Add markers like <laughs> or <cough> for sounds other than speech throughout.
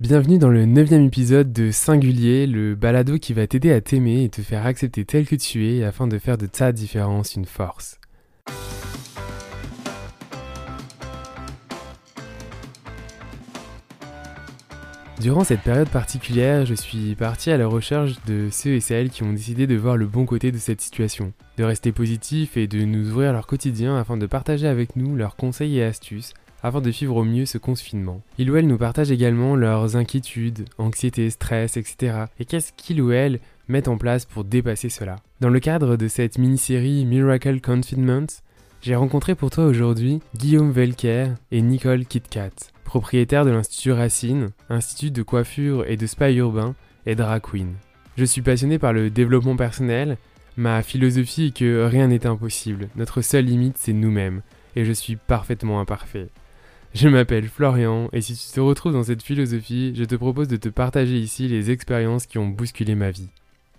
Bienvenue dans le neuvième épisode de Singulier, le balado qui va t'aider à t'aimer et te faire accepter tel que tu es afin de faire de ta différence une force. Durant cette période particulière, je suis parti à la recherche de ceux et celles qui ont décidé de voir le bon côté de cette situation, de rester positif et de nous ouvrir leur quotidien afin de partager avec nous leurs conseils et astuces afin de vivre au mieux ce confinement. Ils ou elles nous partagent également leurs inquiétudes, anxiété, stress, etc. Et qu'est-ce qu'ils ou elles mettent en place pour dépasser cela? Dans le cadre de cette mini-série Miracle Confinement, j'ai rencontré pour toi aujourd'hui Guillaume Velker et Nicole Kitkat, propriétaires de l'Institut Racine, institut de coiffure et de spa urbain et drag queen. Je suis passionné par le développement personnel, ma philosophie est que rien n'est impossible, notre seule limite c'est nous-mêmes, et je suis parfaitement imparfait. Je m'appelle Florian et si tu te retrouves dans cette philosophie, je te propose de te partager ici les expériences qui ont bousculé ma vie.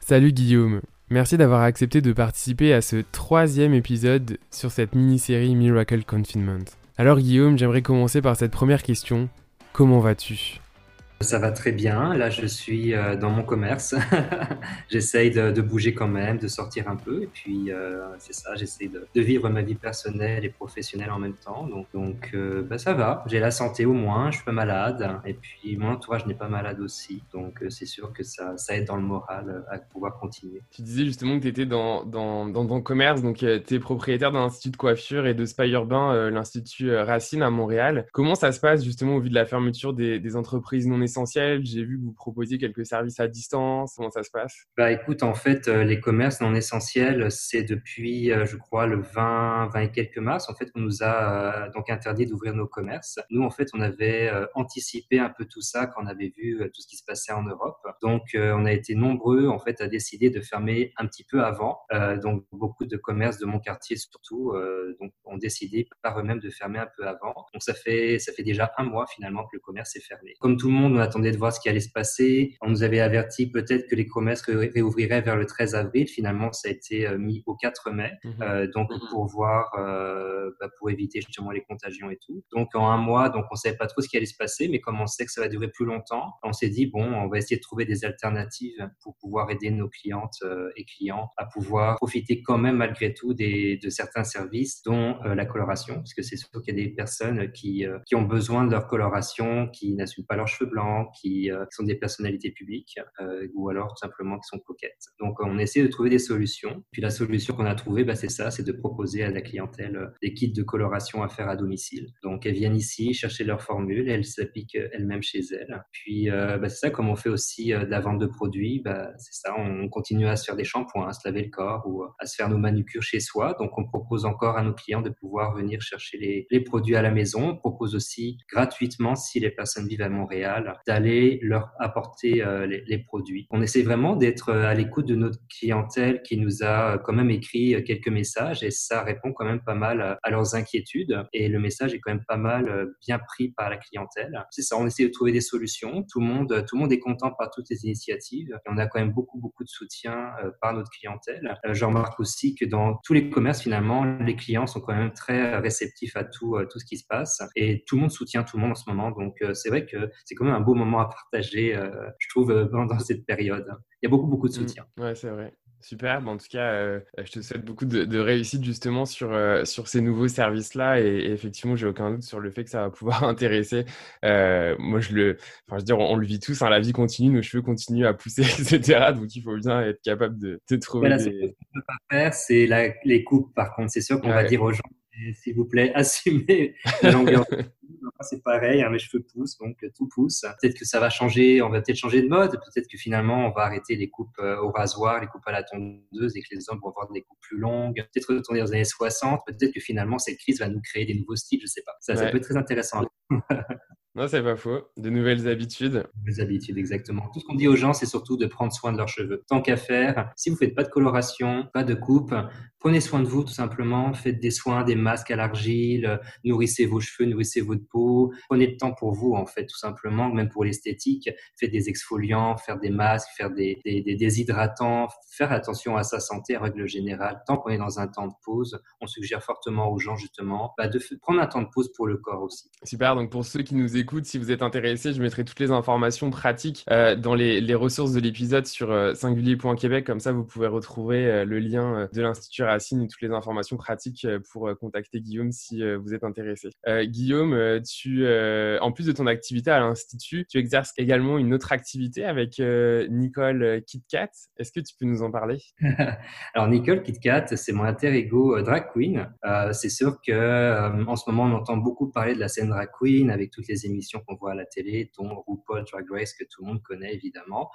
Salut Guillaume, merci d'avoir accepté de participer à ce troisième épisode sur cette mini-série Miracle Confinement. Alors Guillaume, j'aimerais commencer par cette première question. Comment vas-tu? Ça va très bien. Là, je suis euh, dans mon commerce. <laughs> j'essaye de, bouger quand même, de sortir un peu. Et puis, euh, c'est ça, j'essaye de, vivre ma vie personnelle et professionnelle en même temps. Donc, euh, bah, ça va. J'ai la santé au moins. Je suis pas malade. Et puis, mon entourage n'est pas malade aussi. Donc, c'est sûr que ça, ça aide dans le moral à pouvoir continuer. Tu disais justement que tu étais dans, dans, dans, ton commerce. Donc, tu es propriétaire d'un institut de coiffure et de spa urbain, l'Institut Racine à Montréal. Comment ça se passe justement au vu de la fermeture des, des entreprises non essentiel J'ai vu que vous proposiez quelques services à distance. Comment ça se passe? Bah écoute, en fait, euh, les commerces non essentiels, c'est depuis, euh, je crois, le 20, 20 et quelques mars, en fait, qu'on nous a euh, donc interdit d'ouvrir nos commerces. Nous, en fait, on avait anticipé un peu tout ça quand on avait vu tout ce qui se passait en Europe. Donc, on a été nombreux, en fait, à décider de fermer un petit peu avant. donc, beaucoup de commerces de mon quartier, surtout, ont décidé par eux-mêmes de fermer un peu avant. Donc, ça fait, ça fait déjà un mois, finalement, que le commerce est fermé. Comme tout le monde, on attendait de voir ce qui allait se passer. On nous avait averti peut-être que les commerces réouvriraient vers le 13 avril. Finalement, ça a été euh, mis au 4 mai. Mhm. Euh, donc, mhm. pour voir, euh, bah, pour éviter justement les contagions et tout. Donc, en un mois, donc on savait pas trop ce qui allait se passer, mais comme on sait que ça va durer plus longtemps, on s'est dit bon, on va essayer de trouver des alternatives pour pouvoir aider nos clientes et clients à pouvoir profiter quand même malgré tout des, de certains services, dont la coloration, parce que c'est sûr qu'il y a des personnes qui, qui ont besoin de leur coloration, qui n'assument pas leurs cheveux blancs euh, qui, sont des personnalités publiques euh, ou alors simplement qui sont coquettes. Donc on essaie de trouver des solutions. Puis la solution qu'on a trouvée, bah, c'est ça, c'est de proposer à la clientèle euh, des kits de coloration à faire à domicile. Donc elles viennent ici chercher leur formule, elles s'appliquent elles-mêmes chez elles. Puis bah, c'est ça, comme on fait aussi de la vente de produits, bah, c'est ça, on continue à se faire des shampoings, à se laver le corps ou à se faire nos manucures chez soi. Donc on propose encore à nos clients de pouvoir venir chercher les produits à la maison. On propose aussi gratuitement, si les personnes vivent à Montréal, d'aller leur apporter euh, les, produits. On essaie vraiment d'être euh, à l'écoute de notre clientèle qui nous a euh, quand même écrit quelques messages et ça répond quand même pas mal à leurs inquiétudes et le message est quand même pas mal bien pris par la clientèle. C'est ça, on essaie de trouver des solutions. Tout le monde, tout le monde est content par toutes les initiatives et on a quand même beaucoup beaucoup de soutien par notre clientèle. Je remarque aussi que dans tous les commerces finalement, les clients sont quand même très réceptifs à tout tout ce qui se passe et tout le monde soutient tout le monde en ce moment. Donc c'est vrai que c'est quand même un beau moment à partager, euh, je trouve, euh, pendant <laughs> cette période. Il y a beaucoup, beaucoup de mmh. soutien. ouais, c'est vrai. Super, en tout cas, euh, je te souhaite beaucoup de, réussite justement sur, sur ces nouveaux services-là et, effectivement, j'ai aucun doute sur le fait que ça va <laughs> pouvoir intéresser. moi, je le, enfin, je veux dire, on, le vit tous, hein, la vie continue, nos cheveux continuent à pousser, <laughs> etc. Donc, il faut bien être capable de, de trouver. Voilà, des... Ce qu'on ne peut pas faire, c'est les coupes. Par contre, c'est sûr qu'on va dire aux gens s'il vous plaît, assumez la longueur. C'est pareil, hein, mes cheveux poussent, donc tout pousse. Peut-être que ça va changer, on va peut-être changer de mode. Peut-être que finalement, on va arrêter les coupes euh, au rasoir, les coupes à la tondeuse et que les hommes vont avoir des coupes plus longues. Peut-être retourner aux années 60. Peut-être que finalement, cette crise va nous créer des nouveaux styles, je sais pas. Ça, ça peut être très intéressant. <laughs> Non, c'est pas faux. De nouvelles habitudes. De nouvelles habitudes, exactement. Tout ce qu'on dit aux gens, c'est surtout de prendre soin de leurs cheveux. Tant qu'à faire, si vous faites pas de coloration, pas de coupe, prenez soin de vous tout simplement, faites des soins, des masques à l'argile, nourrissez vos cheveux, nourrissez votre peau, prenez le temps pour vous en fait tout simplement, même pour l'esthétique, faites des exfoliants, faire des masques, faire des, des, déshydratants, faire attention à sa santé en règle générale. Tant qu'on est dans un temps de pause, on suggère fortement aux gens justement bah, de prendre un temps de pause pour le corps aussi. Super, donc pour ceux qui nous écoutent, si vous êtes intéressés, je mettrai toutes les informations pratiques euh, dans les, les, ressources de l'épisode sur euh, singulier.québec, comme ça vous pouvez retrouver euh, le lien euh, de l'Institut Racine toutes les informations pratiques euh, pour contacter Guillaume si vous êtes intéressé. Guillaume, tu, en plus de ton activité à l'Institut, tu exerces également une autre activité avec Nicole KitKat. Est-ce que tu peux nous en parler? <laughs> Alors Nicole KitKat, c'est mon alter ego drag queen. c'est sûr que en ce moment on entend beaucoup parler de la scène drag queen avec toutes les émissions qu'on voit à la télé, dont RuPaul Drag Race que tout le monde connaît évidemment.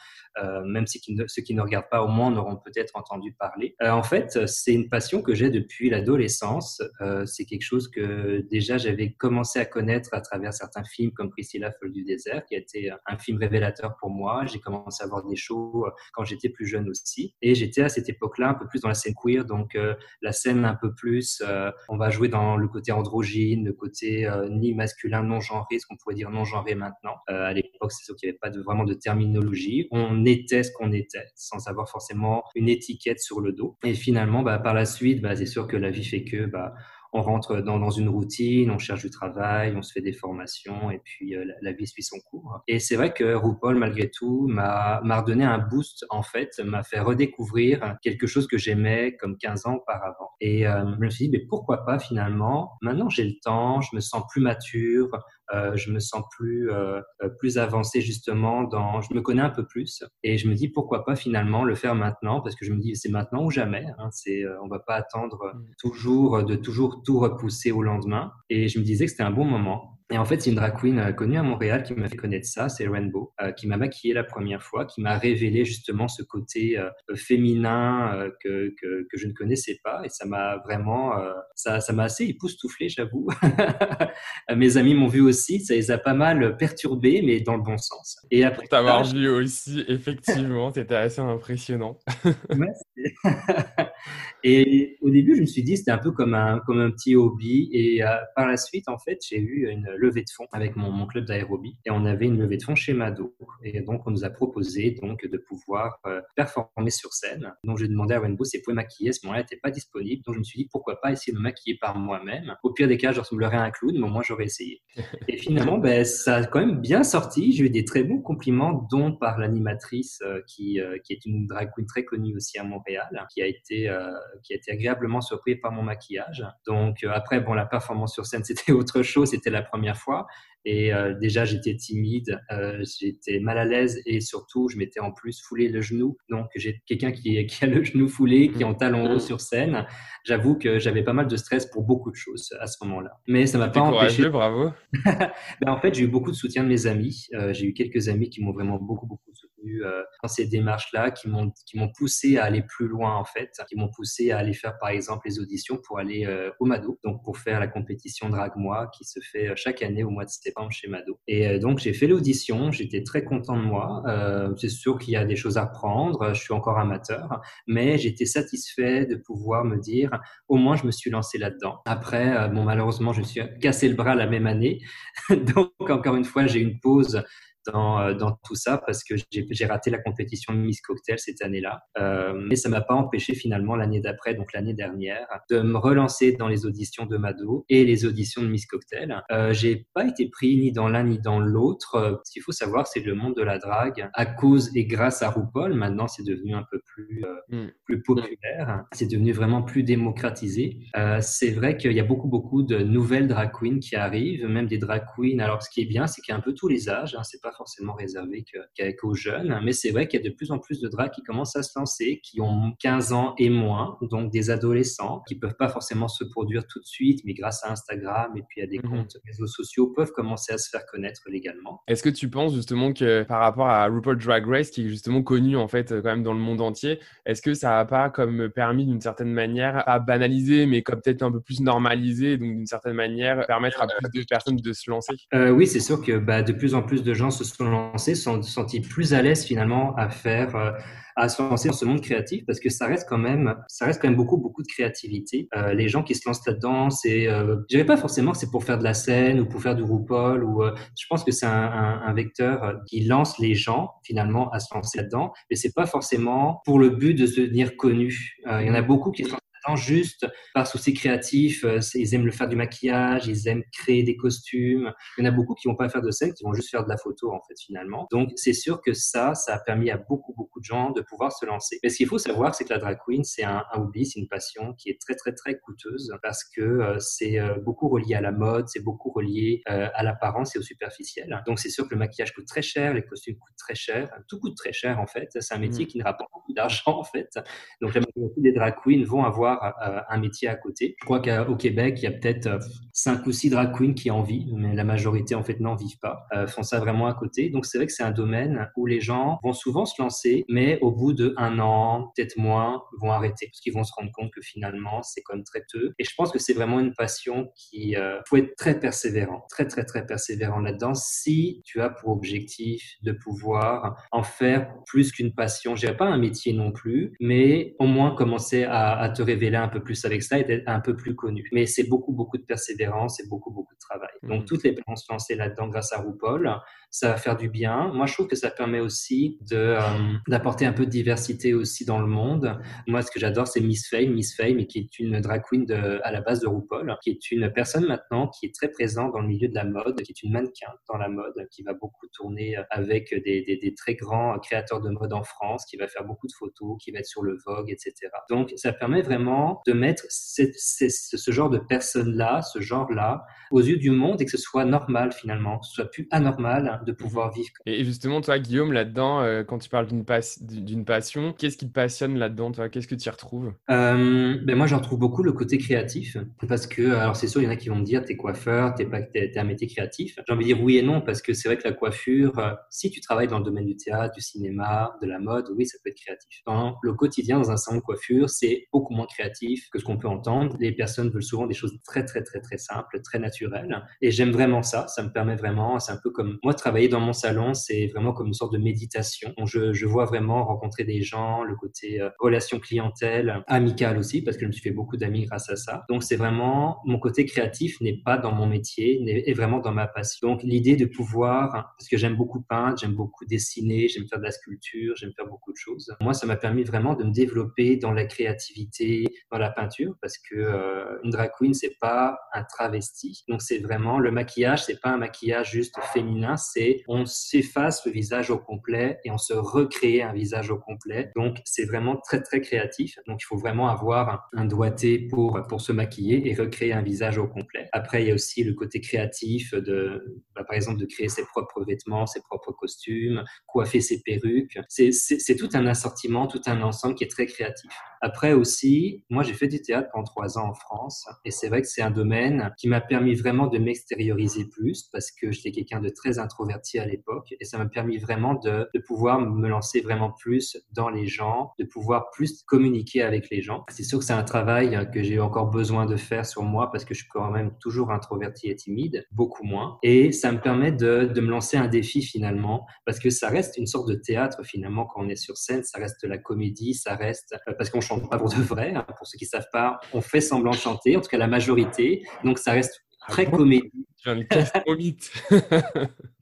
même ceux qui, ne, regardent pas au moins en auront peut-être entendu parler. Euh, en fait, c'est une passion que j'ai depuis l'adolescence. Euh, c'est quelque chose que déjà j'avais commencé à connaître à travers certains films comme Priscilla Folle du désert, qui a été un film révélateur pour moi. J'ai commencé à voir des shows euh, quand j'étais plus jeune aussi. Et j'étais à cette époque-là un peu plus dans la scène queer, donc la scène un peu plus, on va jouer dans le côté androgyne, le côté ni masculin, non genré, ce qu'on pourrait dire non genré maintenant. à l'époque, c'est sûr qu'il n'y avait pas vraiment de terminologie. On était ce qu'on était, sans avoir forcément une étiquette sur le dos. Et finalement, bah, par la suite, bah, c'est sûr que la vie fait que bah, on rentre dans, une routine, on cherche du travail, on se fait des formations et puis euh, la, vie suit son cours. Et c'est vrai que RuPaul, malgré tout, m'a redonné un boost, en fait, m'a fait redécouvrir quelque chose que j'aimais comme 15 ans auparavant. Et euh, je me suis dit, mais pourquoi pas finalement? Maintenant, j'ai le temps, je me sens plus mature, euh, je me sens plus euh, euh, plus avancé justement dans, je me connais un peu plus et je me dis pourquoi pas finalement le faire maintenant? Parce que je me dis c'est maintenant ou jamais. Hein, c'est, on va pas attendre mm. toujours de toujours tout repousser au lendemain. Et je me disais que c'était un bon moment. Et en fait, c'est une drag queen euh, connue à Montréal qui m'a fait connaître ça, c'est Rainbow, euh, qui m'a maquillé la première fois, qui m'a révélé justement ce côté euh, féminin que, que, que, je ne connaissais pas. Et ça m'a vraiment, ça, ça m'a assez époustouflé, j'avoue. <laughs> Mes amis m'ont vu aussi, ça les a pas mal perturbés, mais dans le bon sens. Et après, t'avoir vu aussi, effectivement, c'était assez impressionnant. <laughs> et au début, je me suis dit, c'était un peu comme un, comme un petit hobby. Et par la suite, en fait, j'ai eu une levée de fonds avec mon, mon club d'aérobie et on avait une levée de fonds chez Mado. Et donc, on nous a proposé donc de pouvoir euh, performer sur scène. Donc, j'ai demandé à Rainbow si elle pouvait maquiller. À ce moment-là, elle n'était pas disponible. Donc, je me suis dit pourquoi pas essayer de me maquiller par moi-même. Au pire des cas, je ressemblerais à un clown, mais au moins, j'aurais essayé. <laughs> Et finalement, ben, ça a quand même bien sorti. J'ai eu des très bons compliments, dont par l'animatrice euh, qui, euh, qui est une drag queen très connue aussi à Montréal, qui a été, qui a été agréablement surpris par mon maquillage. Donc, après, bon, la performance sur scène, <laughs> c'était autre chose. C'était la première fois. Et euh, déjà, j'étais timide, euh, j'étais mal à l'aise et surtout, je m'étais en plus foulé le genou. Donc, j'ai quelqu'un qui, <laughs> qui, a le genou foulé, qui est en talon haut mmh. sur scène. J'avoue que j'avais pas mal de stress pour beaucoup de choses à ce moment-là. Mais ça m'a pas empêché. bravo. <laughs> ben, en fait, j'ai eu beaucoup de soutien de mes amis. Euh, j'ai eu quelques amis qui m'ont vraiment beaucoup, beaucoup soutenu euh, dans ces démarches-là, qui m'ont qui m'ont poussé à aller plus loin en fait, qui m'ont poussé à aller faire par exemple les auditions pour aller euh, au Mado, donc pour faire la compétition Drag Moi qui se fait chaque année au mois de septembre chez Mado. Et donc j'ai fait l'audition, j'étais très content de moi. C'est sûr qu'il y a des choses à prendre, je suis encore amateur, mais j'étais satisfait de pouvoir me dire au moins je me suis lancé là-dedans. Après, euh, bon, malheureusement, je me suis cassé le bras la même année. <laughs> Donc, encore une fois, j'ai une pause dans, euh, dans tout ça parce que j'ai raté la compétition de Miss Cocktail cette année-là. Euh, mais ça m'a pas empêché finalement l'année d'après, donc l'année dernière, de me relancer dans les auditions de Mado et les auditions de Miss Cocktail. Euh, j'ai pas été pris ni dans l'un ni dans l'autre. Ce qu'il faut savoir, c'est que le monde de la drague, à cause et grâce à RuPaul, maintenant c'est devenu un peu plus, euh, mm. plus populaire. C'est devenu vraiment plus démocratisé. c'est vrai qu'il y a beaucoup, beaucoup de nouvelles drag queens qui arrivent, même des drag queens. Alors, ce qui est bien, c'est qu'il y a un peu tous les âges. Hein, c'est pas forcément réservé qu'aux jeunes, mais c'est vrai qu'il y a de plus en plus de drags qui commencent à se lancer, qui ont 15 ans et moins, donc des adolescents qui peuvent pas forcément se produire tout de suite, mais grâce à Instagram et puis à des mhm. comptes réseaux sociaux peuvent commencer à se faire connaître légalement. Est-ce que tu penses justement que par rapport à RuPaul Drag Race, qui est justement connu en fait quand même dans le monde entier, est-ce que ça n'a pas comme permis d'une certaine manière à banaliser, mais comme peut-être un peu plus normaliser, donc d'une certaine manière permettre à plus de personnes de se lancer? euh, Oui, c'est sûr que bah, de plus en plus de gens se sont lancés se sont sentis plus à l'aise finalement à faire euh, à se lancer dans ce monde créatif parce que ça reste quand même, ça reste quand même beaucoup, beaucoup de créativité. Euh, les gens qui se lancent là-dedans, c'est, euh, dirais pas forcément que c'est pour faire de la scène ou pour faire du RuPaul ou, euh, je pense que c'est un, vecteur qui lance les gens finalement à se lancer là-dedans, mais c'est pas forcément pour le but de se devenir connu. Il y en a beaucoup qui se juste par souci créatif. Euh, ils aiment le faire du maquillage, ils aiment créer des costumes. Il y en a beaucoup qui vont pas faire de scène, qui vont juste faire de la photo en fait finalement. Donc c'est sûr que ça, ça a permis à beaucoup beaucoup de gens de pouvoir se lancer. Mais ce qu'il faut savoir, c'est que la drag queen, c'est un, un, hobby, c'est une passion qui est très très très coûteuse parce que euh, c'est euh, beaucoup relié à la mode, c'est beaucoup relié euh, à l'apparence et au superficiel. Donc c'est sûr que le maquillage coûte très cher, les costumes coûtent très cher, tout coûte très cher en fait. C'est un métier mmh. qui ne rapporte beaucoup d'argent en fait. Donc la majorité des drag queens vont avoir euh, un métier à côté. Je crois qu'au Québec, il y a peut-être euh, cinq ou six drag queens qui en vivent, mais la majorité en fait n'en vivent pas, euh, font ça vraiment à côté. Donc c'est vrai que c'est un domaine où les gens vont souvent se lancer, mais au bout de un an, peut-être moins, vont arrêter parce qu'ils vont se rendre compte que finalement c'est comme très peu. Et je pense que c'est vraiment une passion qui euh, faut être très persévérant, très très très persévérant là-dedans si tu as pour objectif de pouvoir en faire plus qu'une passion. Je dirais pas un métier non plus, mais au moins commencer à, te révéler révéler un peu plus avec ça et d'être un peu plus connu. Mais c'est beaucoup, beaucoup de persévérance et beaucoup, beaucoup de travail. Donc, mmh. toutes les personnes se lancer là-dedans grâce à RuPaul ça va faire du bien. Moi, je trouve que ça permet aussi de euh, d'apporter un peu de diversité aussi dans le monde. Moi, ce que j'adore, c'est Miss Fame, Miss Fame, qui est une drag queen de, à la base de RuPaul, qui est une personne maintenant qui est très présente dans le milieu de la mode, qui est une mannequin dans la mode, qui va beaucoup tourner avec des, des, des très grands créateurs de mode en France, qui va faire beaucoup de photos, qui va être sur le Vogue, etc. Donc, ça permet vraiment de mettre ce genre de personnes-là, ce genre-là, aux yeux du monde et que ce soit normal finalement, que ce soit plus anormal de pouvoir vivre. Et justement, toi, Guillaume, là-dedans, euh, quand tu parles d'une d'une passion, qu'est-ce qui te passionne là-dedans, toi? Qu'est-ce que tu y retrouves? Euh, ben Moi, j'en retrouve beaucoup le côté créatif. Parce que, alors c'est sûr, il y en a qui vont me dire, t'es coiffeur, t'es pas, es, un métier créatif. J'ai envie de dire oui et non, parce que c'est vrai que la coiffure, euh, si tu travailles dans le domaine du théâtre, du cinéma, de la mode, oui, ça peut être créatif. Dans le quotidien, dans un salon de coiffure, c'est beaucoup moins créatif que ce qu'on peut entendre. Les personnes veulent souvent des choses très, très, très, très simples, très naturelles. Et j'aime vraiment ça. Ça me permet vraiment, c'est un peu comme moi, travailler dans mon salon, c'est vraiment comme une sorte de méditation. je, vois vraiment rencontrer des gens, le côté euh, relation clientèle, amical aussi, parce que je me suis fait beaucoup d'amis grâce à ça. Donc c'est vraiment mon côté créatif n'est pas dans mon métier, est vraiment dans ma passion. Donc l'idée de pouvoir, parce que j'aime beaucoup peindre, j'aime beaucoup dessiner, j'aime faire de la sculpture, j'aime faire beaucoup de choses. Moi, ça m'a permis vraiment de me développer dans la créativité, dans la peinture, parce que euh, une drag queen c'est pas un travesti. Donc c'est vraiment le maquillage, c'est pas un maquillage juste féminin, c'est on s'efface le visage au complet et on se recrée un visage au complet. Donc c'est vraiment très très créatif. Donc il faut vraiment avoir un, doigté pour pour se maquiller et recréer un visage au complet. Après il y a aussi le côté créatif de bah, par exemple de créer ses propres vêtements, ses propres costumes, coiffer ses perruques. C'est tout un assortiment, tout un ensemble qui est très créatif. Après aussi, moi j'ai fait du théâtre pendant trois ans en France et c'est vrai que c'est un domaine qui m'a permis vraiment de m'extérioriser plus parce que j'étais quelqu'un de très introverti à l'époque et ça m'a permis vraiment de, de, pouvoir me lancer vraiment plus dans les gens, de pouvoir plus communiquer avec les gens. C'est sûr que c'est un travail que j'ai encore besoin de faire sur moi parce que je suis quand même toujours introverti et timide, beaucoup moins. Et ça me permet de, de me lancer un défi finalement parce que ça reste une sorte de théâtre finalement quand on est sur scène, ça reste la comédie, ça reste parce qu'on chante pas pour de vrai. Hein, pour ceux qui savent pas, on fait semblant de chanter, en tout cas la majorité. Donc ça reste ah très comédie. Tu viens de trop vite. <laughs>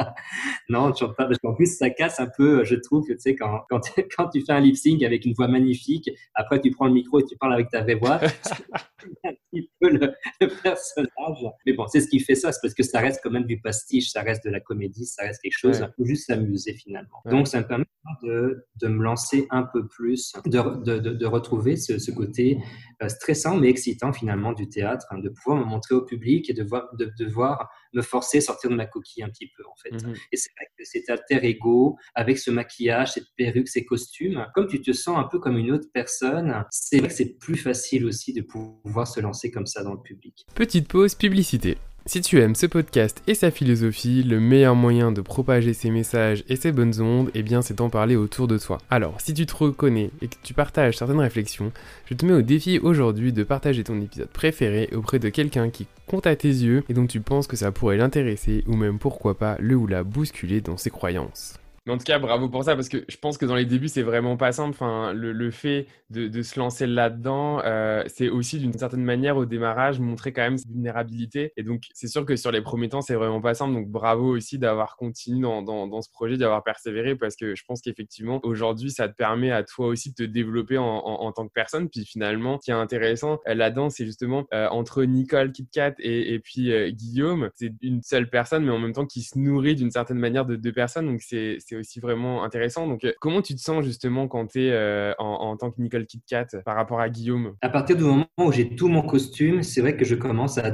<laughs> non, tu pas, parce qu'en plus, ça casse un peu, je trouve, que tu sais, quand, quand, <laughs> quand tu fais un lip sync avec une voix magnifique, après tu prends le micro et tu parles avec ta vraie voix, <laughs> un petit peu le, personnage. Mais bon, c'est ce qui fait ça, c'est parce que ça reste quand même du pastiche, ça reste de la comédie, ça reste quelque chose, faut juste s'amuser finalement. Donc, ça me permet de, de, me lancer un peu plus, de, de, de retrouver ce, ce, côté euh, stressant mais excitant finalement du théâtre, hein, de pouvoir me montrer au public et de voir, de, de voir me forcer à sortir de ma coquille un petit peu en fait. Mmh et c'est vrai que cet alter ego, avec ce maquillage, cette perruque, ces costumes, comme tu te sens un peu comme une autre personne, c'est vrai que c'est plus facile aussi de pouvoir se lancer comme ça dans le public. Petite pause publicité. Si tu aimes ce podcast et sa philosophie, le meilleur moyen de propager ses messages et ses bonnes ondes, eh bien c'est d'en parler autour de toi. Alors, si tu te reconnais et que tu partages certaines réflexions, je te mets au défi aujourd'hui de partager ton épisode préféré auprès de quelqu'un qui compte à tes yeux et dont tu penses que ça pourrait l'intéresser ou même pourquoi pas le ou la bousculer dans ses croyances. Mais en tout cas, bravo pour ça, parce que je pense que dans les débuts, c'est vraiment pas simple. Enfin, le, le fait de, de, se lancer là-dedans, euh, c'est aussi d'une certaine manière au démarrage montrer quand même cette vulnérabilité. Et donc, c'est sûr que sur les premiers temps, c'est vraiment pas simple. Donc, bravo aussi d'avoir continué dans, dans, dans, ce projet, d'avoir persévéré, parce que je pense qu'effectivement, aujourd'hui, ça te permet à toi aussi de te développer en, en, tant que personne. Puis finalement, ce qui est intéressant euh, là-dedans, c'est justement euh, entre Nicole KitKat et, et puis Guillaume, c'est une seule personne, mais en même temps qui se nourrit d'une certaine manière de deux personnes. Donc, c'est c'est aussi vraiment intéressant. Donc, euh, comment tu te sens justement quand tu es euh, en, tant que Nicole KitKat par rapport à Guillaume? À partir du moment où j'ai tout mon costume, c'est vrai que je commence à,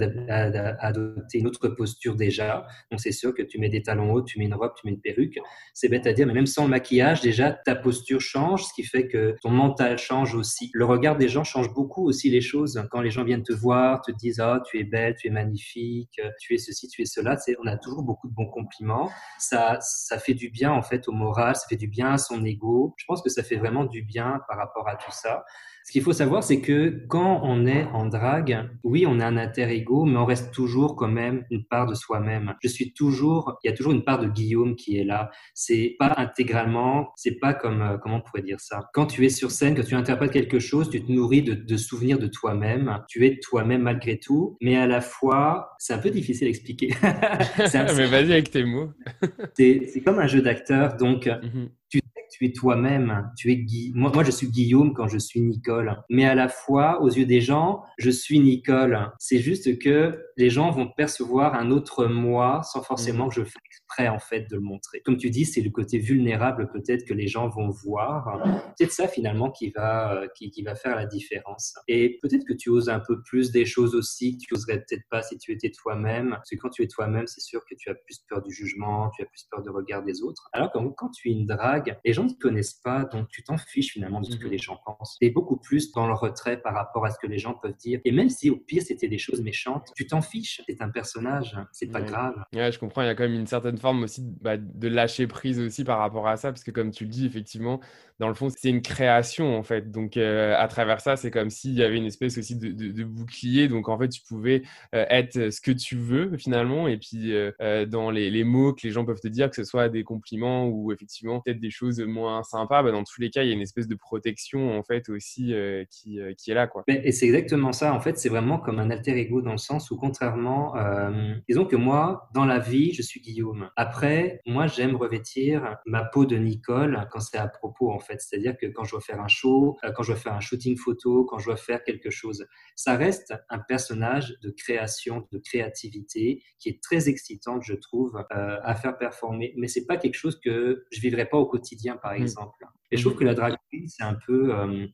adopter une autre posture déjà. Donc, c'est sûr que tu mets des talons hauts, tu mets une robe, tu mets une perruque. C'est bête à dire, mais même sans le maquillage, déjà, ta posture change, ce qui fait que ton mental change aussi. Le regard des gens change beaucoup aussi les choses. Quand les gens viennent te voir, te disent Ah, oh, tu es belle, tu es magnifique, tu es ceci, tu es cela, on a toujours beaucoup de bons compliments. Ça, ça fait du bien en fait au moral, ça fait du bien à son ego. Je pense que ça fait vraiment du bien par rapport à tout ça. Ce qu'il faut savoir, c'est que quand on est en drague, oui, on a un inter-ego, mais on reste toujours quand même une part de soi-même. Je suis toujours, il y a toujours une part de Guillaume qui est là. C'est pas intégralement, c'est pas comme, euh, comment on pourrait dire ça? Quand tu es sur scène, que tu interprètes quelque chose, tu te nourris de, de souvenirs de toi-même. Tu es toi-même malgré tout, mais à la fois, c'est un peu difficile à expliquer. <laughs> <laughs> mais vas-y avec tes mots. c'est comme un jeu d'acteur, donc mm -hmm tu tu es toi-même, tu es Guy. Moi, moi, je suis Guillaume quand je suis Nicole. Mais à la fois, aux yeux des gens, je suis Nicole. C'est juste que les gens vont percevoir un autre moi sans forcément mmh. que je fasse exprès, en fait, de le montrer. Comme tu dis, c'est le côté vulnérable, peut-être, que les gens vont voir. C'est ça, finalement, qui va, qui, qui va faire la différence. Et peut-être que tu oses un peu plus des choses aussi que tu oserais peut-être pas si tu étais toi-même. Parce que quand tu es toi-même, c'est sûr que tu as plus peur du jugement, tu as plus peur de regard des autres. Alors que quand tu es une drague, les gens ne te connaissent pas, donc tu t'en fiches finalement de ce que mhm. les gens pensent. Tu es beaucoup plus dans le retrait par rapport à ce que les gens peuvent dire. Et même si au pire c'était des choses méchantes, tu t'en fiches. C'est un personnage, c'est pas grave. Ouais, je comprends. Il y a quand même une certaine forme aussi bah, de lâcher prise aussi par rapport à ça, parce que comme tu le dis, effectivement, dans le fond, c'est une création en fait. Donc euh, à travers ça, c'est comme s'il y avait une espèce aussi de, de, de, bouclier. Donc en fait, tu pouvais euh, être ce que tu veux finalement. Et puis euh, dans les, les, mots que les gens peuvent te dire, que ce soit des compliments ou effectivement peut-être des choses moins sympas, bah, dans tous les cas, il y a une espèce de protection en fait aussi qui, qui, est là quoi. Et c'est exactement ça. En fait, c'est vraiment comme un alter ego dans le sens où contrairement, disons que moi, dans la vie, je suis Guillaume. Après, moi, j'aime revêtir ma peau de Nicole quand c'est à propos en fait. C'est-à-dire que quand je dois faire un show, euh, quand je dois faire un shooting photo, quand je dois faire quelque chose, ça reste un personnage de création, de créativité qui est très excitant, je trouve, euh, à faire performer. Mais c'est pas quelque chose que je vivrais pas au quotidien, par mmh. exemple. Et je trouve mmh. que la drag queen, c'est un peu, euh,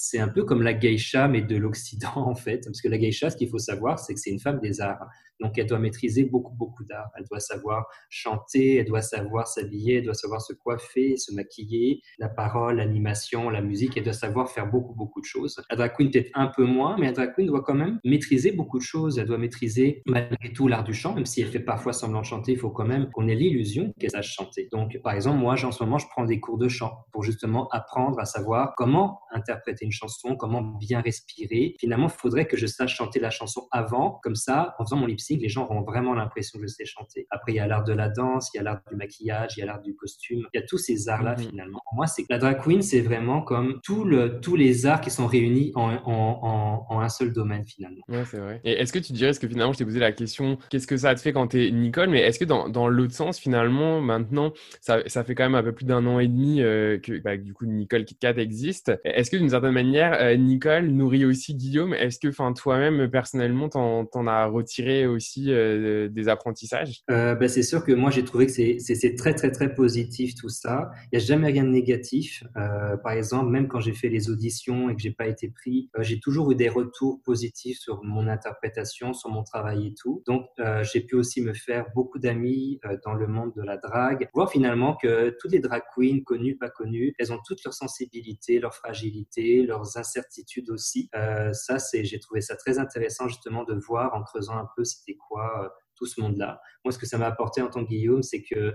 c'est un peu comme la geisha, mais de l'Occident, <laughs> en fait. Parce que la geisha, ce qu'il faut savoir, c'est que c'est une femme des arts. Donc, elle doit maîtriser beaucoup, beaucoup d'art. Elle doit savoir chanter, elle doit savoir s'habiller, elle doit savoir se coiffer, se maquiller, la parole, l'animation, la musique, elle doit savoir faire beaucoup, beaucoup de choses. La drag queen, peut-être un peu moins, mais la drag queen doit quand même maîtriser beaucoup de choses. Elle doit maîtriser, malgré tout, l'art du chant, même si elle fait parfois semblant de chanter, il faut quand même qu'on ait l'illusion qu'elle sache chanter. Donc, par exemple, moi, en ce moment, je prends des cours de chant pour justement apprendre à savoir comment interpréter une chanson, comment bien respirer. Finalement, il faudrait que je sache chanter la chanson avant, comme ça, en faisant mon lip les gens auront vraiment l'impression que je sais chanter. Après, il y a l'art de la danse, il y a l'art du maquillage, il y a l'art du costume, il y a tous ces arts-là finalement. Pour moi, c'est la drag queen, c'est vraiment comme tout le, tous les arts qui sont réunis en, en, en, un seul domaine finalement. Ouais, c'est vrai. Et est-ce que tu dirais, est-ce que finalement, je t'ai posé la question, qu'est-ce que ça te fait quand tu es Nicole, mais est-ce que dans, dans l'autre sens, finalement, maintenant, ça, ça, fait quand même un peu plus d'un an et demi euh, que bah, du coup Nicole KitKat existe. Est-ce que d'une certaine manière, euh, Nicole nourrit aussi Guillaume? Est-ce que toi-même, personnellement, t'en, en as retiré aussi euh, des apprentissages? Euh, bah, C'est sûr que moi, j'ai trouvé que c'est, très, très, très positif tout ça. Il n'y a jamais rien de négatif. par exemple, même quand j'ai fait les auditions et que j'ai pas été pris, j'ai toujours eu des retours positifs sur mon interprétation, sur mon travail et tout. Donc, j'ai pu aussi me faire beaucoup d'amis dans le monde de la drague, voir finalement que toutes les drag queens, connues, pas connues, elles ont toutes leurs sensibilités, leurs fragilités, leurs incertitudes aussi. ça, j'ai trouvé ça très intéressant justement de voir en creusant un peu c'était quoi tout ce monde-là. Moi, ce que ça m'a apporté en tant que Guillaume, c'est que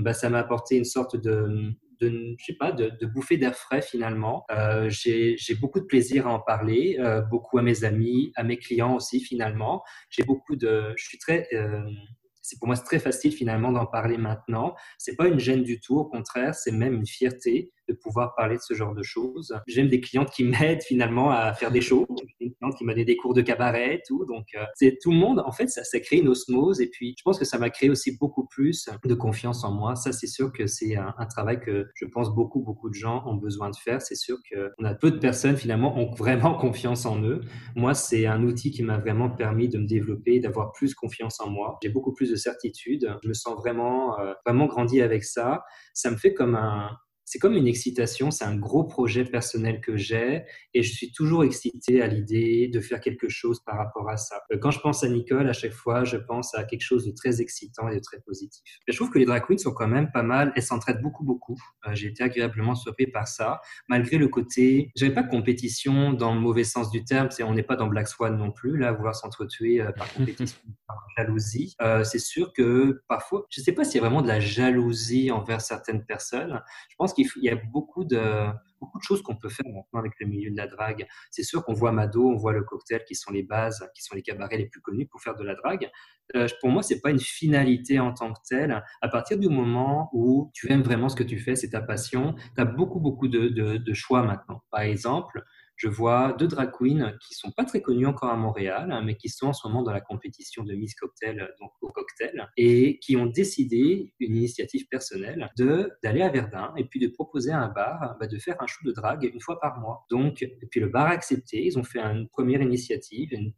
bah, ça m'a apporté une sorte de je sais pas, de, de bouffer d'air frais finalement. Euh, j'ai beaucoup de plaisir à en parler, euh, beaucoup à mes amis, à mes clients aussi finalement. J'ai beaucoup de, je suis très, euh, c'est pour moi c'est très facile finalement d'en parler maintenant. C'est pas une gêne du tout, au contraire, c'est même une fierté de pouvoir parler de ce genre de choses. J'aime des clientes qui m'aident finalement à faire des choses. Une cliente qui m'a donné des cours de cabaret et tout. Donc, euh, c'est tout le monde. En fait, ça, ça crée une osmose. Et puis, je pense que ça m'a créé aussi beaucoup plus de confiance en moi. Ça, c'est sûr que c'est un, un, travail que je pense beaucoup, beaucoup de gens ont besoin de faire. C'est sûr qu'on a peu de personnes finalement ont vraiment <laughs> confiance en eux. Moi, c'est un outil qui m'a vraiment permis de me développer, d'avoir plus confiance en moi. J'ai beaucoup plus de certitude. Je me sens vraiment, euh, vraiment grandi avec ça. Ça me fait comme un, c'est comme une excitation, c'est un gros projet personnel que j'ai et je suis toujours excité à l'idée de faire quelque chose par rapport à ça. Euh, quand je pense à Nicole, à chaque fois, je pense à quelque chose de très excitant et de très positif. je trouve que les drag queens sont quand même pas mal, elles s'entraident beaucoup, beaucoup. Euh, j'ai été agréablement surpris par ça, malgré le côté, j'avais pas de compétition dans le mauvais sens du terme, c'est on n'est pas dans Black Swan non plus, là, vouloir s'entretuer euh, par <laughs> compétition, par jalousie. c'est sûr que parfois, je sais pas s'il y a vraiment de la jalousie envers certaines personnes. Je pense qu'il il y a beaucoup de, beaucoup de choses qu'on peut faire maintenant avec le milieu de la drague. C'est sûr qu'on voit Mado, on voit le cocktail qui sont les bases, qui sont les cabarets les plus connus pour faire de la drague. Euh, pour moi, c'est pas une finalité en tant que telle. À partir du moment où tu aimes vraiment ce que tu fais, c'est ta passion, tu as beaucoup, beaucoup de, de choix maintenant. Par exemple, je vois deux drag queens qui sont pas très connues encore à Montréal, hein, mais qui sont en ce moment dans la compétition de Miss Cocktail, donc au cocktail, et qui ont décidé, une initiative personnelle, de d'aller à Verdun et puis de proposer à un bar bah, de faire un show de drague une fois par mois. Donc, et puis le bar a accepté, ils ont fait une première initiative, une,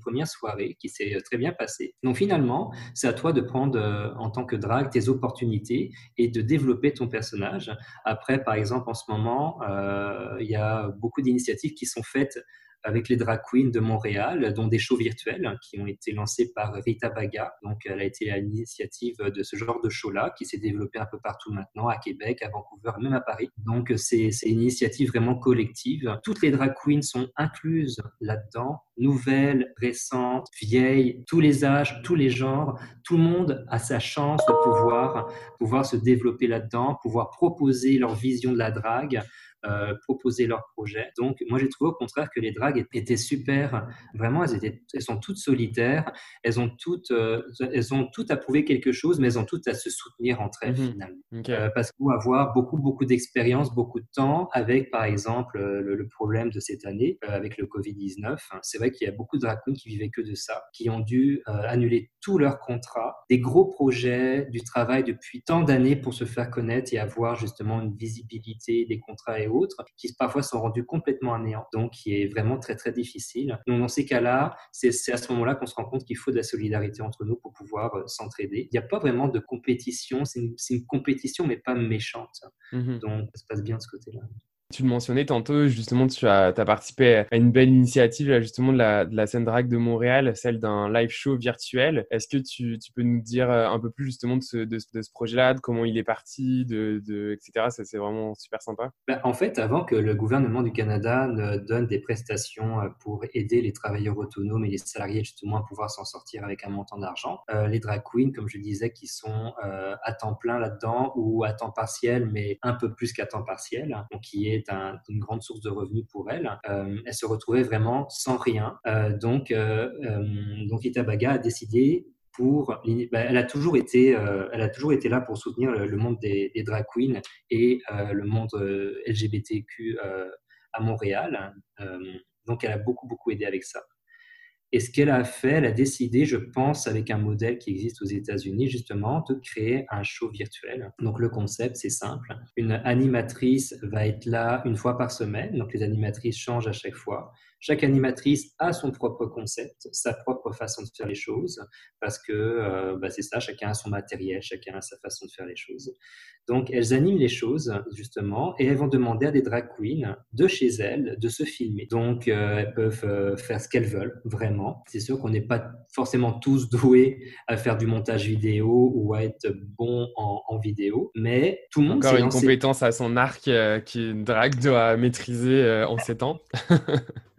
première soirée qui s'est très bien passée. Donc finalement, c'est à toi de prendre euh, en tant que drague tes opportunités et de développer ton personnage. Après, par exemple, en ce moment, euh, il y a beaucoup d'initiatives qui sont faites avec les drag queens de Montréal, dont des shows virtuels qui ont été lancés par Rita Baga. Donc, elle a été à l'initiative de ce genre de show-là, qui s'est développé un peu partout maintenant, à Québec, à Vancouver, même à Paris. Donc, c'est une initiative vraiment collective. Toutes les drag queens sont incluses là-dedans, nouvelles, récentes, vieilles, tous les âges, tous les genres. Tout le monde a sa chance de pouvoir, pouvoir se développer là-dedans, pouvoir proposer leur vision de la drague euh, proposer leurs projets. Donc, moi, j'ai trouvé au contraire que les dragues étaient super. Vraiment, elles, étaient, elles sont toutes solitaires. Elles ont toutes, euh, elles ont toutes à prouver quelque chose, mais elles ont toutes à se soutenir entre elles, mhm. finalement. Euh, parce qu'on va avoir beaucoup, beaucoup d'expérience, beaucoup de temps avec, par exemple, le, problème de cette année, avec le Covid-19. C'est vrai qu'il y a beaucoup de drag qui vivaient que de ça, qui ont dû annuler tous leurs contrats, des gros projets, du travail depuis tant d'années pour se faire connaître et avoir justement une visibilité des contrats et autres, qui parfois sont rendus complètement à néant, donc qui est vraiment très très difficile. Donc dans ces cas-là, c'est à ce moment-là qu'on se rend compte qu'il faut de la solidarité entre nous pour pouvoir euh, s'entraider. Il n'y a pas vraiment de compétition, c'est une, compétition mais pas méchante. Mmh donc ça se passe bien de ce côté-là. Tu le mentionnais tantôt, justement, tu as, participé à une belle initiative justement de la, scène drag de Montréal, celle d'un live show virtuel. Est-ce que tu, peux nous dire euh, un peu plus justement de ce, projet-là, de comment il est parti, de, de etc. C'est vraiment super sympa. Ben, en fait, avant que le gouvernement du Canada ne donne des prestations euh, pour aider les travailleurs autonomes et les salariés justement à pouvoir s'en sortir avec un montant d'argent, euh, les drag queens, comme je disais, qui sont à temps plein là-dedans ou à temps partiel, mais un peu plus qu'à temps partiel, donc qui est une grande source de revenus pour elle. Euh, elle se retrouvait vraiment sans rien. Euh, donc, euh, donc Itabaga a décidé pour, bah, elle a toujours été, elle a toujours été là pour soutenir le, monde des, drag queens et le monde LGBTQ à Montréal. donc, elle a beaucoup beaucoup aidé avec ça. Et ce qu'elle a fait, elle a décidé, je pense, avec un modèle qui existe aux États-Unis, justement, de créer un show virtuel. Donc le concept, c'est simple. Une animatrice va être là une fois par semaine. Donc les animatrices changent à chaque fois. Chaque animatrice a son propre concept, sa propre façon de faire les choses, parce que euh, bah, c'est ça, chacun a son matériel, chacun a sa façon de faire les choses. Donc elles animent les choses, justement, et elles vont demander à des drag queens de chez elles de se filmer. Donc euh, elles peuvent euh, faire ce qu'elles veulent, vraiment. C'est sûr qu'on n'est pas forcément tous <laughs> doués à faire du montage vidéo ou à être bon en, vidéo, mais tout le monde Encore une compétence à son arc qui drag doit maîtriser en 7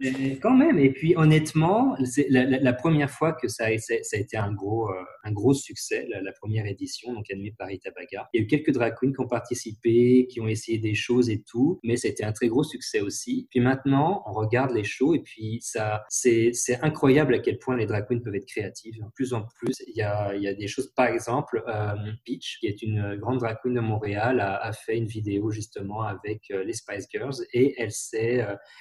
<laughs> quand même, et puis honnêtement, c'est la, première fois que ça a, été un gros, euh, un gros succès, la, première édition, donc animée par Itabaga. Il y a eu quelques drag queens qui ont participé, qui ont essayé des choses et tout, mais c'était un très gros succès aussi. Puis maintenant, on regarde les shows et puis ça, c'est incroyable à quel point les drag queens peuvent être créatives. De plus en plus, il y a, il y a des choses, par exemple, euh, Peach, qui est une grande drag queen de Montréal, a, fait une vidéo justement avec euh, les Spice Girls et elle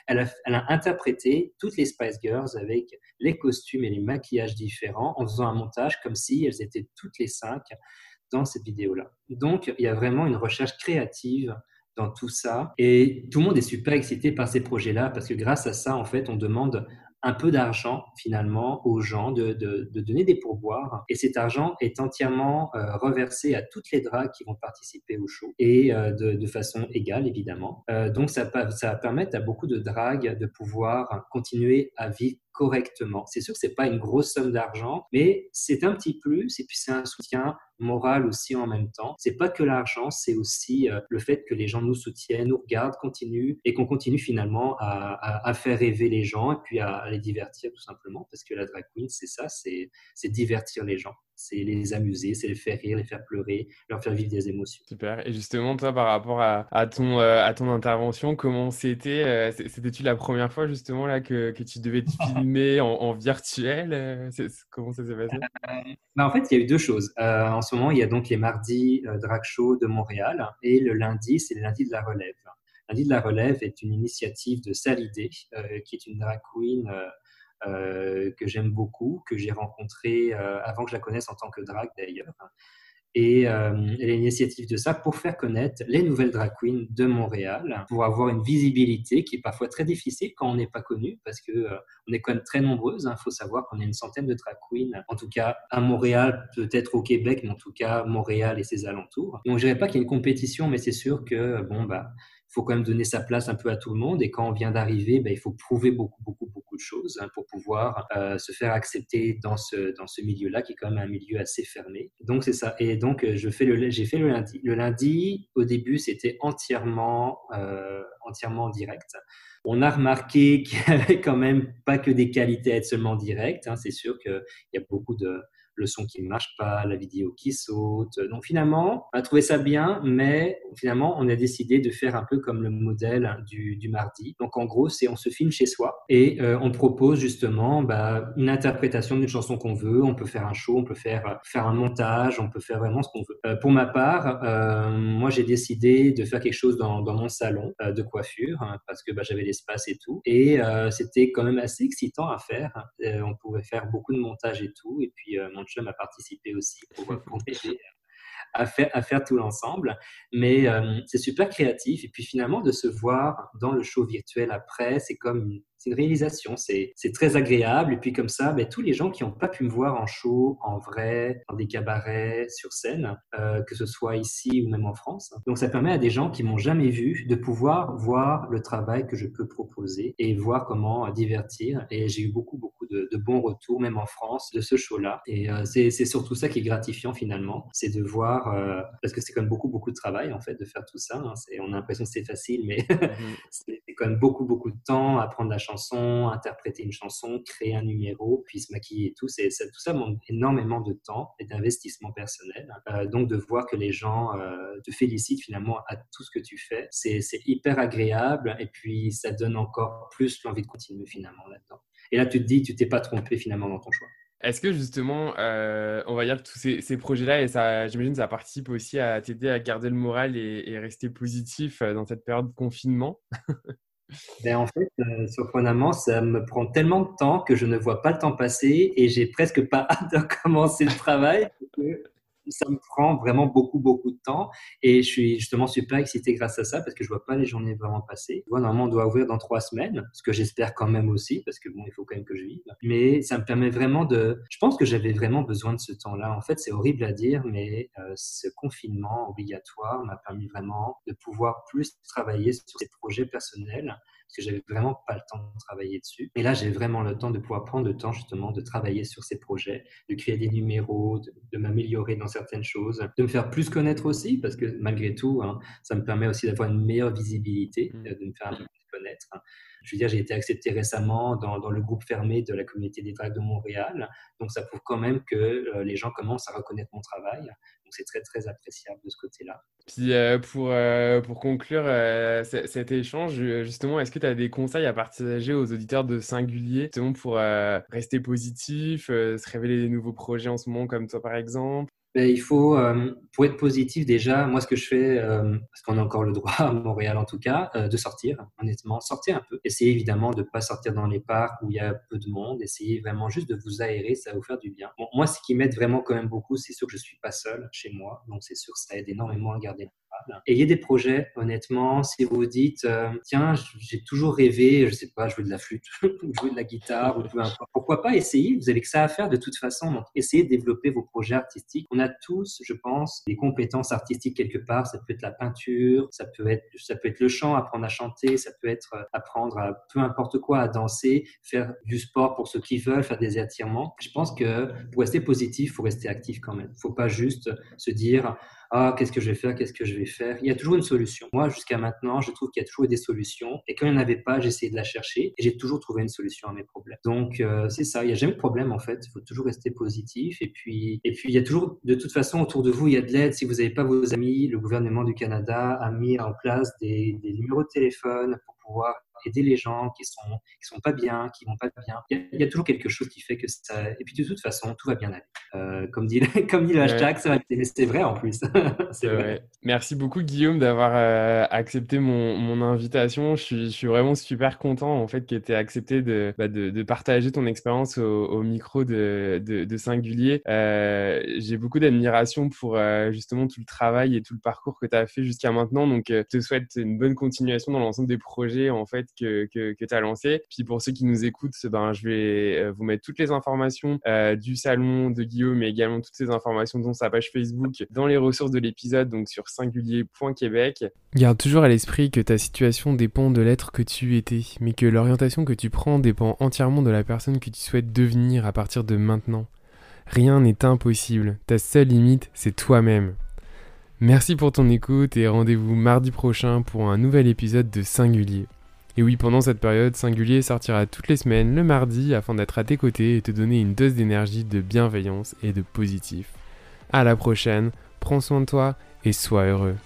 elle, a, elle a interprété toutes les Spice Girls avec les costumes et les maquillages différents en faisant un montage comme si elles étaient toutes les cinq dans cette vidéo-là. Donc, il y a vraiment une recherche créative dans tout ça. Et tout le monde est super excité par ces projets-là parce que grâce à ça, en fait, on demande un peu d'argent finalement aux gens, de, de, de, donner des pourboires. Et cet argent est entièrement euh, reversé à toutes les dragues qui vont participer au show et euh, de, de, façon égale évidemment. Euh, donc ça, ça va permettre à beaucoup de dragues de pouvoir continuer à vivre correctement. C'est sûr que c'est pas une grosse somme d'argent, mais c'est un petit plus et puis c'est un soutien moral aussi en même temps. C'est pas que l'argent, c'est aussi euh, le fait que les gens nous soutiennent, nous regardent, continuent et qu'on continue finalement à, faire rêver les gens et puis à les divertir tout simplement parce que la drag queen, c'est ça, c'est divertir les gens c'est les amuser, c'est les faire rire, les faire pleurer, leur faire vivre des émotions. Super. Et justement, toi, par rapport à, ton, euh, à ton intervention, comment c'était euh, C'était-tu la première fois justement là que, que tu devais te <laughs> filmer en, virtuel euh, Comment ça s'est passé? Bah, En fait, il y a eu deux choses. en ce moment, il y a donc les mardis drag show de Montréal et le lundi, c'est le lundi de la relève. Lundi de la relève est une initiative de Salidé, qui est une drag queen euh, que j'aime beaucoup, que j'ai rencontré euh, avant que je la connaisse en tant que drag d'ailleurs. Et euh, l'initiative de ça pour faire connaître les nouvelles drag queens de Montréal, pour avoir une visibilité qui est parfois très difficile quand on n'est pas connu, parce que on est quand même très nombreuses. Il hein. faut savoir qu'on est une centaine de drag queens, en tout cas à Montréal, peut-être au Québec, mais en tout cas Montréal et ses alentours. Donc je dirais pas qu'il y a une compétition, mais c'est sûr que bon bah faut quand même donner sa place un peu à tout le monde. Et quand on vient d'arriver, ben, il faut prouver beaucoup, beaucoup, beaucoup de choses hein, pour pouvoir euh, se faire accepter dans ce, dans ce milieu-là, qui est quand même un milieu assez fermé. Donc, c'est ça. Et donc, euh, j'ai fait le lundi. Le lundi, au début, c'était entièrement, euh, entièrement direct. On a remarqué <laughs> qu'il n'y avait quand même pas que des qualités à être seulement direct. Hein. C'est sûr qu'il y a beaucoup de, le son qui ne marche pas, la vidéo qui saute. Donc finalement, on a trouvé ça bien, mais finalement, on a décidé de faire un peu comme le modèle du, du mardi. Donc en gros, c'est on se filme chez soi et euh, on propose justement bah, une interprétation d'une chanson qu'on veut. On peut faire un show, on peut faire, faire un montage, on peut faire vraiment ce qu'on veut. Euh, pour ma part, euh, moi, j'ai décidé de faire quelque chose dans, dans mon salon de coiffure hein, parce que bah, j'avais l'espace et tout. Et c'était quand même assez excitant à faire. on pouvait faire beaucoup de montage et tout. Et puis, m'a participé aussi pour, à faire, à faire tout l'ensemble. Mais euh, c'est super créatif. Et puis finalement, de se voir dans le show virtuel après, c'est comme une, c'est une réalisation, c'est très agréable. Et puis comme ça, ben, tous les gens qui n'ont pas pu me voir en show, en vrai, dans des cabarets, sur scène, euh, que ce soit ici ou même en France. Donc ça permet à des gens qui m'ont jamais vu de pouvoir voir le travail que je peux proposer et voir comment divertir. Et j'ai eu beaucoup, beaucoup de, de, bons retours, même en France, de ce show-là. Et euh, c'est surtout ça qui est gratifiant finalement, c'est de voir, euh, parce que c'est quand même beaucoup, beaucoup de travail en fait de faire tout ça. Hein. On a l'impression que c'est facile, mais mm-hmm. <laughs> c'est quand même beaucoup, beaucoup de temps à prendre la interpréter une chanson, créer un numéro, puis se maquiller et tout. C'est, tout ça demande énormément de temps et d'investissement personnel. Euh, donc de voir que les gens euh, te félicitent finalement à tout ce que tu fais, c'est, hyper agréable et puis ça donne encore plus l'envie de continuer finalement là-dedans. Et là, tu te dis, tu t'es pas trompé finalement dans ton choix. Est-ce que justement, euh, on va dire que tous ces, projets-là, et ça, j'imagine, ça participe aussi à t'aider à garder le moral et, rester positif dans cette période de confinement? <laughs> Ben en fait, euh, surprenamment, ça me prend tellement de temps que je ne vois pas le temps passer et j'ai presque pas <laughs> hâte de commencer le travail. Ça me prend vraiment beaucoup, beaucoup de temps. Et je suis justement super excité grâce à ça parce que je vois pas les journées vraiment passer. Vois, normalement, on doit ouvrir dans trois semaines, ce que j'espère quand même aussi parce que bon, il faut quand même que je vive. Mais ça me permet vraiment de. Je pense que j'avais vraiment besoin de ce temps-là. En fait, c'est horrible à dire, mais euh, ce confinement obligatoire m'a permis vraiment de pouvoir plus travailler sur ces projets personnels parce que j'avais vraiment pas le temps de travailler dessus. Et là, j'ai vraiment le temps de pouvoir prendre le temps justement de travailler sur ces projets, de créer des numéros, de, m'améliorer dans certaines choses, de me faire plus connaître aussi, parce que malgré tout, hein, ça me permet aussi d'avoir une meilleure visibilité, mmh. de me faire un peu plus connaître. Je veux dire, j'ai été accepté récemment dans, dans, le groupe fermé de la communauté des dragues de Montréal. Donc, ça prouve quand même que euh, les gens commencent à reconnaître mon travail. Donc, c'est très, très appréciable de ce côté-là. Puis, euh, pour, euh, pour conclure cet échange, justement, est-ce que tu as des conseils à partager aux auditeurs de Singulier, justement, pour rester positif, se révéler des nouveaux projets en ce moment, comme toi, par exemple? Ben, il faut, euh, pour être positif déjà, moi ce que je fais, euh, parce qu'on a encore le droit à Montréal en tout cas, euh, de sortir, honnêtement, sortir un peu. Essayez évidemment de ne pas sortir dans les parcs où il y a peu de monde. Essayez vraiment juste de vous aérer, ça va vous faire du bien. Bon, moi, ce qui m'aide vraiment quand même beaucoup, c'est sûr que je suis pas seul chez moi, donc c'est sûr que ça aide énormément à garder Ayez des projets, honnêtement. Si vous dites, euh, tiens, j'ai toujours rêvé, je sais pas, jouer de la flûte, <laughs> jouer de la guitare, ou peu importe. Pourquoi pas essayer? Vous avez que ça à faire de toute façon. Donc, essayez de développer vos projets artistiques. A tous, je pense, des compétences artistiques quelque part. Ça peut être la peinture, ça peut être, ça peut être le chant, apprendre à chanter, ça peut être euh, apprendre à peu importe quoi, à danser, faire du sport pour ceux qui veulent, faire des étirements. Je pense que pour rester positif, faut rester actif quand même. Faut pas juste se dire ah, qu'est-ce que je vais faire, qu'est-ce que je vais faire? Il y a toujours une solution. Moi, jusqu'à maintenant, je trouve qu'il y a toujours des solutions. Et quand il n'y en avait pas, essayé de la chercher et j'ai toujours trouvé une solution à mes problèmes. Donc, euh, c'est ça. Il n'y a jamais de problème, en fait. Il faut toujours rester positif. Et puis, et puis, il y a toujours, de toute façon, autour de vous, il y a de l'aide. Si vous n'avez pas vos amis, le gouvernement du Canada a mis en place des, des numéros de téléphone pour pouvoir aider les gens qui sont qui sont pas bien, qui vont pas bien. Il y, a, toujours quelque chose qui fait que ça. Et puis de toute façon, tout va bien aller. Euh, comme dit <laughs> comme dit le hashtag, ça va. C'est vrai en plus. <laughs> c'est vrai. Merci beaucoup Guillaume d'avoir euh, accepté mon, mon, invitation. Je suis, je suis vraiment super content en fait que tu aies accepté de, bah, de, de, partager ton expérience au, au, micro de, de, de Singulier. Euh, J'ai beaucoup d'admiration pour justement tout le travail et tout le parcours que tu as fait jusqu'à maintenant. Donc je te souhaite une bonne continuation dans l'ensemble des projets en fait que, tu as lancé. Puis pour ceux qui nous écoutent, ben, je vais euh, vous mettre toutes les informations euh, du salon de Guillaume, mais également toutes ces informations dans sa page Facebook, dans les ressources de l'épisode, donc sur singulier.québec. Garde toujours à l'esprit que ta situation dépend de l'être que tu étais, mais que l'orientation que tu prends dépend entièrement de la personne que tu souhaites devenir à partir de maintenant. Rien n'est impossible, ta seule limite, c'est toi-même. Merci pour ton écoute et rendez-vous mardi prochain pour un nouvel épisode de Singulier. Et oui, pendant cette période, Singulier sortira toutes les semaines le mardi afin d'être à tes côtés et te donner une dose d'énergie, de bienveillance et de positif. À la prochaine, prends soin de toi et sois heureux.